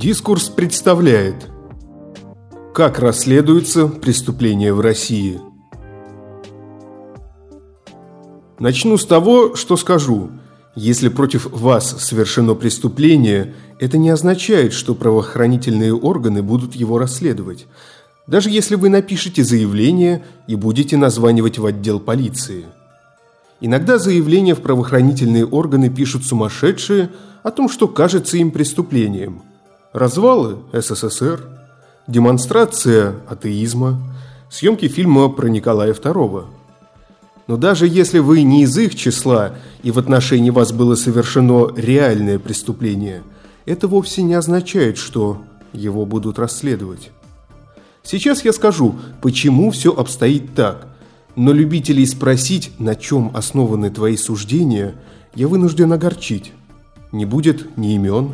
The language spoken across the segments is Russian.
Дискурс представляет Как расследуется преступление в России Начну с того, что скажу. Если против вас совершено преступление, это не означает, что правоохранительные органы будут его расследовать. Даже если вы напишете заявление и будете названивать в отдел полиции. Иногда заявления в правоохранительные органы пишут сумасшедшие о том, что кажется им преступлением – развалы СССР, демонстрация атеизма, съемки фильма про Николая II. Но даже если вы не из их числа и в отношении вас было совершено реальное преступление, это вовсе не означает, что его будут расследовать. Сейчас я скажу, почему все обстоит так, но любителей спросить, на чем основаны твои суждения, я вынужден огорчить. Не будет ни имен,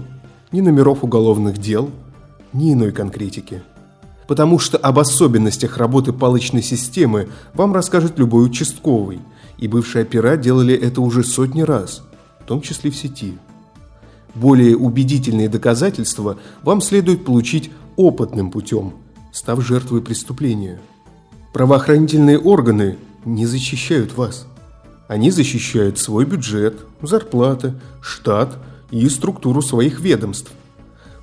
ни номеров уголовных дел, ни иной конкретики. Потому что об особенностях работы палочной системы вам расскажет любой участковый, и бывшие опера делали это уже сотни раз, в том числе в сети. Более убедительные доказательства вам следует получить опытным путем, став жертвой преступления. Правоохранительные органы не защищают вас. Они защищают свой бюджет, зарплаты, штат – и структуру своих ведомств.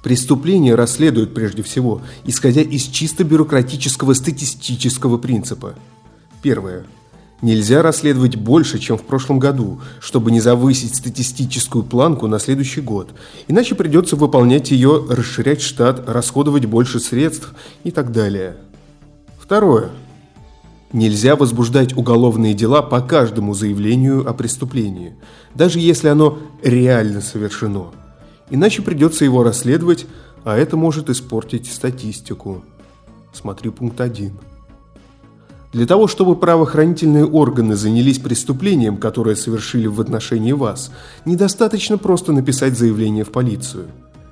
Преступления расследуют прежде всего, исходя из чисто бюрократического статистического принципа. Первое. Нельзя расследовать больше, чем в прошлом году, чтобы не завысить статистическую планку на следующий год. Иначе придется выполнять ее, расширять штат, расходовать больше средств и так далее. Второе. Нельзя возбуждать уголовные дела по каждому заявлению о преступлении, даже если оно реально совершено. Иначе придется его расследовать, а это может испортить статистику. Смотри пункт 1. Для того, чтобы правоохранительные органы занялись преступлением, которое совершили в отношении вас, недостаточно просто написать заявление в полицию.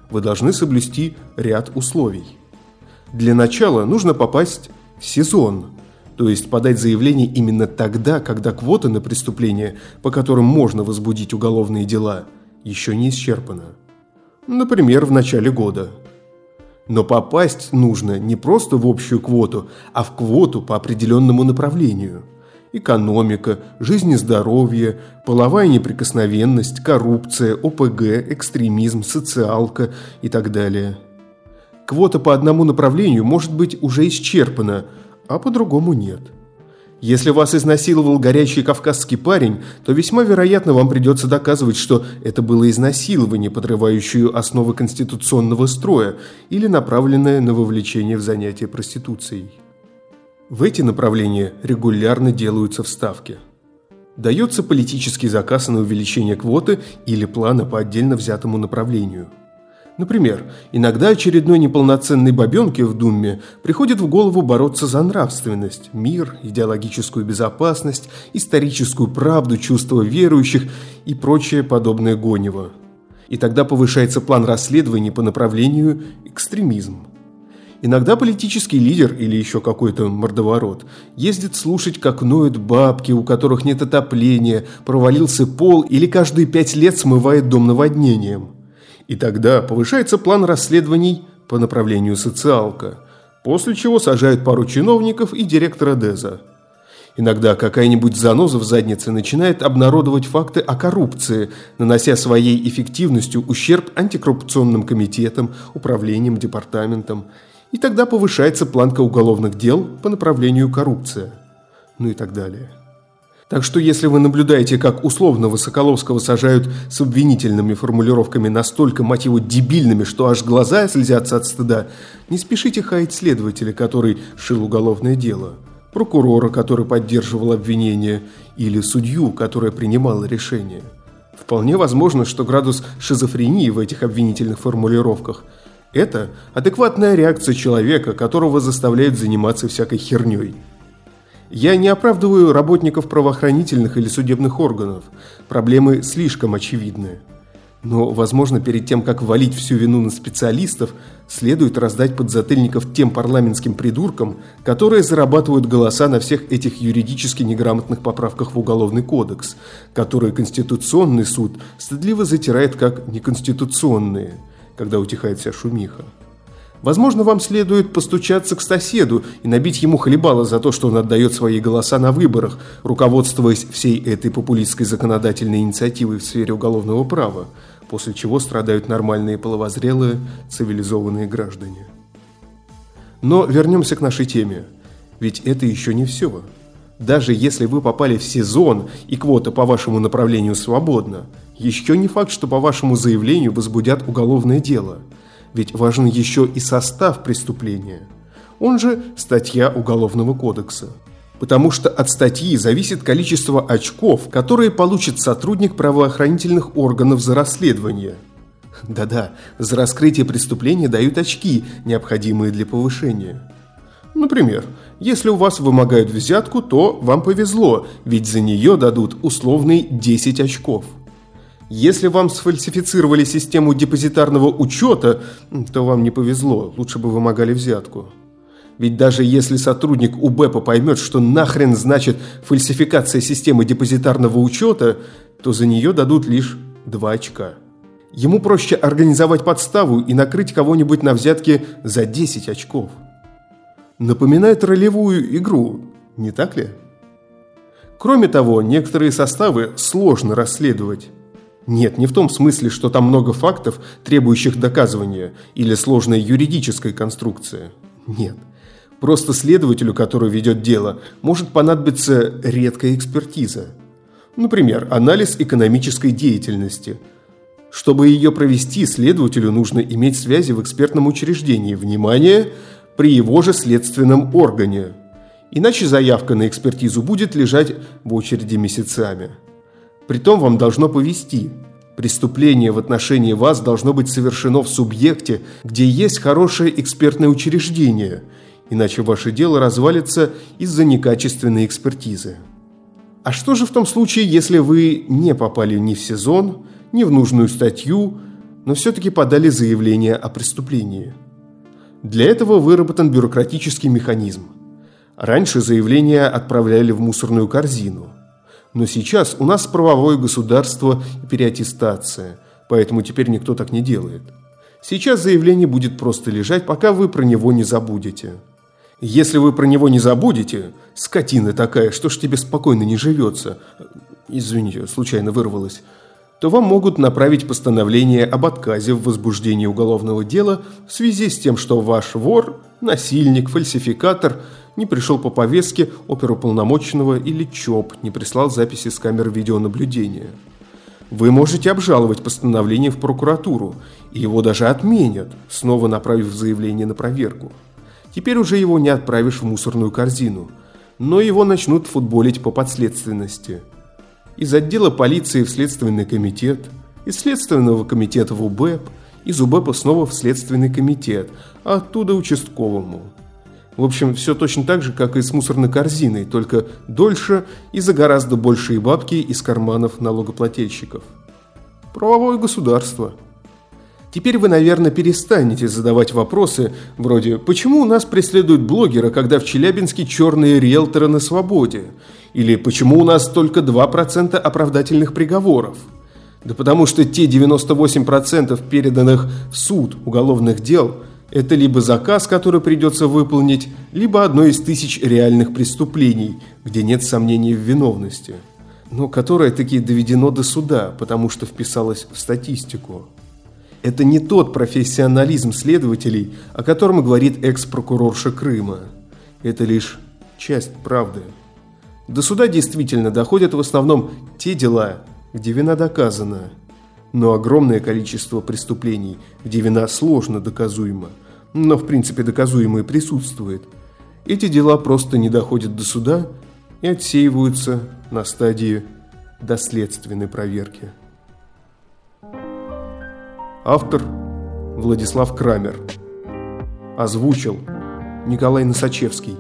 Вы должны соблюсти ряд условий. Для начала нужно попасть в сезон – то есть подать заявление именно тогда, когда квота на преступления, по которым можно возбудить уголовные дела, еще не исчерпана. Например, в начале года. Но попасть нужно не просто в общую квоту, а в квоту по определенному направлению. Экономика, жизнь и здоровье, половая неприкосновенность, коррупция, ОПГ, экстремизм, социалка и так далее. Квота по одному направлению может быть уже исчерпана – а по-другому нет. Если вас изнасиловал горячий кавказский парень, то весьма вероятно вам придется доказывать, что это было изнасилование, подрывающее основы конституционного строя или направленное на вовлечение в занятие проституцией. В эти направления регулярно делаются вставки. Дается политический заказ на увеличение квоты или плана по отдельно взятому направлению – Например, иногда очередной неполноценной бабенке в Думе приходит в голову бороться за нравственность, мир, идеологическую безопасность, историческую правду, чувство верующих и прочее подобное гонево. И тогда повышается план расследований по направлению экстремизм. Иногда политический лидер или еще какой-то мордоворот ездит слушать, как ноют бабки, у которых нет отопления, провалился пол или каждые пять лет смывает дом наводнением – и тогда повышается план расследований по направлению социалка, после чего сажают пару чиновников и директора ДЭЗа. Иногда какая-нибудь заноза в заднице начинает обнародовать факты о коррупции, нанося своей эффективностью ущерб антикоррупционным комитетам, управлениям, департаментам. И тогда повышается планка уголовных дел по направлению коррупция. Ну и так далее. Так что если вы наблюдаете, как условного Соколовского сажают с обвинительными формулировками настолько, его, дебильными, что аж глаза слезятся от стыда, не спешите хаять следователя, который шил уголовное дело, прокурора, который поддерживал обвинение, или судью, которая принимала решение. Вполне возможно, что градус шизофрении в этих обвинительных формулировках – это адекватная реакция человека, которого заставляют заниматься всякой херней – я не оправдываю работников правоохранительных или судебных органов. Проблемы слишком очевидны. Но, возможно, перед тем, как валить всю вину на специалистов, следует раздать подзатыльников тем парламентским придуркам, которые зарабатывают голоса на всех этих юридически неграмотных поправках в Уголовный кодекс, которые Конституционный суд стыдливо затирает как неконституционные – когда утихает вся шумиха. Возможно, вам следует постучаться к соседу и набить ему хлебало за то, что он отдает свои голоса на выборах, руководствуясь всей этой популистской законодательной инициативой в сфере уголовного права, после чего страдают нормальные половозрелые цивилизованные граждане. Но вернемся к нашей теме. Ведь это еще не все. Даже если вы попали в сезон и квота по вашему направлению свободна, еще не факт, что по вашему заявлению возбудят уголовное дело – ведь важен еще и состав преступления, он же статья Уголовного кодекса. Потому что от статьи зависит количество очков, которые получит сотрудник правоохранительных органов за расследование. Да-да, за раскрытие преступления дают очки, необходимые для повышения. Например, если у вас вымогают взятку, то вам повезло, ведь за нее дадут условный 10 очков – если вам сфальсифицировали систему депозитарного учета, то вам не повезло, лучше бы вымогали взятку. Ведь даже если сотрудник УБЭПа поймет, что нахрен значит фальсификация системы депозитарного учета, то за нее дадут лишь 2 очка. Ему проще организовать подставу и накрыть кого-нибудь на взятке за 10 очков. Напоминает ролевую игру, не так ли? Кроме того, некоторые составы сложно расследовать. Нет, не в том смысле, что там много фактов, требующих доказывания, или сложная юридическая конструкция. Нет. Просто следователю, который ведет дело, может понадобиться редкая экспертиза. Например, анализ экономической деятельности. Чтобы ее провести, следователю нужно иметь связи в экспертном учреждении, внимание, при его же следственном органе. Иначе заявка на экспертизу будет лежать в очереди месяцами. Притом вам должно повести. Преступление в отношении вас должно быть совершено в субъекте, где есть хорошее экспертное учреждение, иначе ваше дело развалится из-за некачественной экспертизы. А что же в том случае, если вы не попали ни в сезон, ни в нужную статью, но все-таки подали заявление о преступлении? Для этого выработан бюрократический механизм. Раньше заявление отправляли в мусорную корзину – но сейчас у нас правовое государство и переаттестация, поэтому теперь никто так не делает. Сейчас заявление будет просто лежать, пока вы про него не забудете. Если вы про него не забудете, скотина такая, что ж тебе спокойно не живется, извините, случайно вырвалось, то вам могут направить постановление об отказе в возбуждении уголовного дела в связи с тем, что ваш вор, насильник, фальсификатор – не пришел по повестке оперуполномоченного или ЧОП, не прислал записи с камер видеонаблюдения. Вы можете обжаловать постановление в прокуратуру, и его даже отменят, снова направив заявление на проверку. Теперь уже его не отправишь в мусорную корзину, но его начнут футболить по подследственности. Из отдела полиции в Следственный комитет, из Следственного комитета в УБЭП, из УБЭПа снова в Следственный комитет, а оттуда участковому – в общем, все точно так же, как и с мусорной корзиной, только дольше и за гораздо большие бабки из карманов налогоплательщиков. Правовое государство. Теперь вы, наверное, перестанете задавать вопросы вроде «Почему у нас преследуют блогера, когда в Челябинске черные риэлторы на свободе?» Или «Почему у нас только 2% оправдательных приговоров?» Да потому что те 98% переданных в суд уголовных дел – это либо заказ, который придется выполнить, либо одно из тысяч реальных преступлений, где нет сомнений в виновности, но которое таки доведено до суда, потому что вписалось в статистику. Это не тот профессионализм следователей, о котором говорит экс-прокурорша Крыма. Это лишь часть правды. До суда действительно доходят в основном те дела, где вина доказана – но огромное количество преступлений, где вина сложно доказуема, но в принципе доказуемое присутствует, эти дела просто не доходят до суда и отсеиваются на стадии доследственной проверки. Автор Владислав Крамер. Озвучил Николай Носачевский.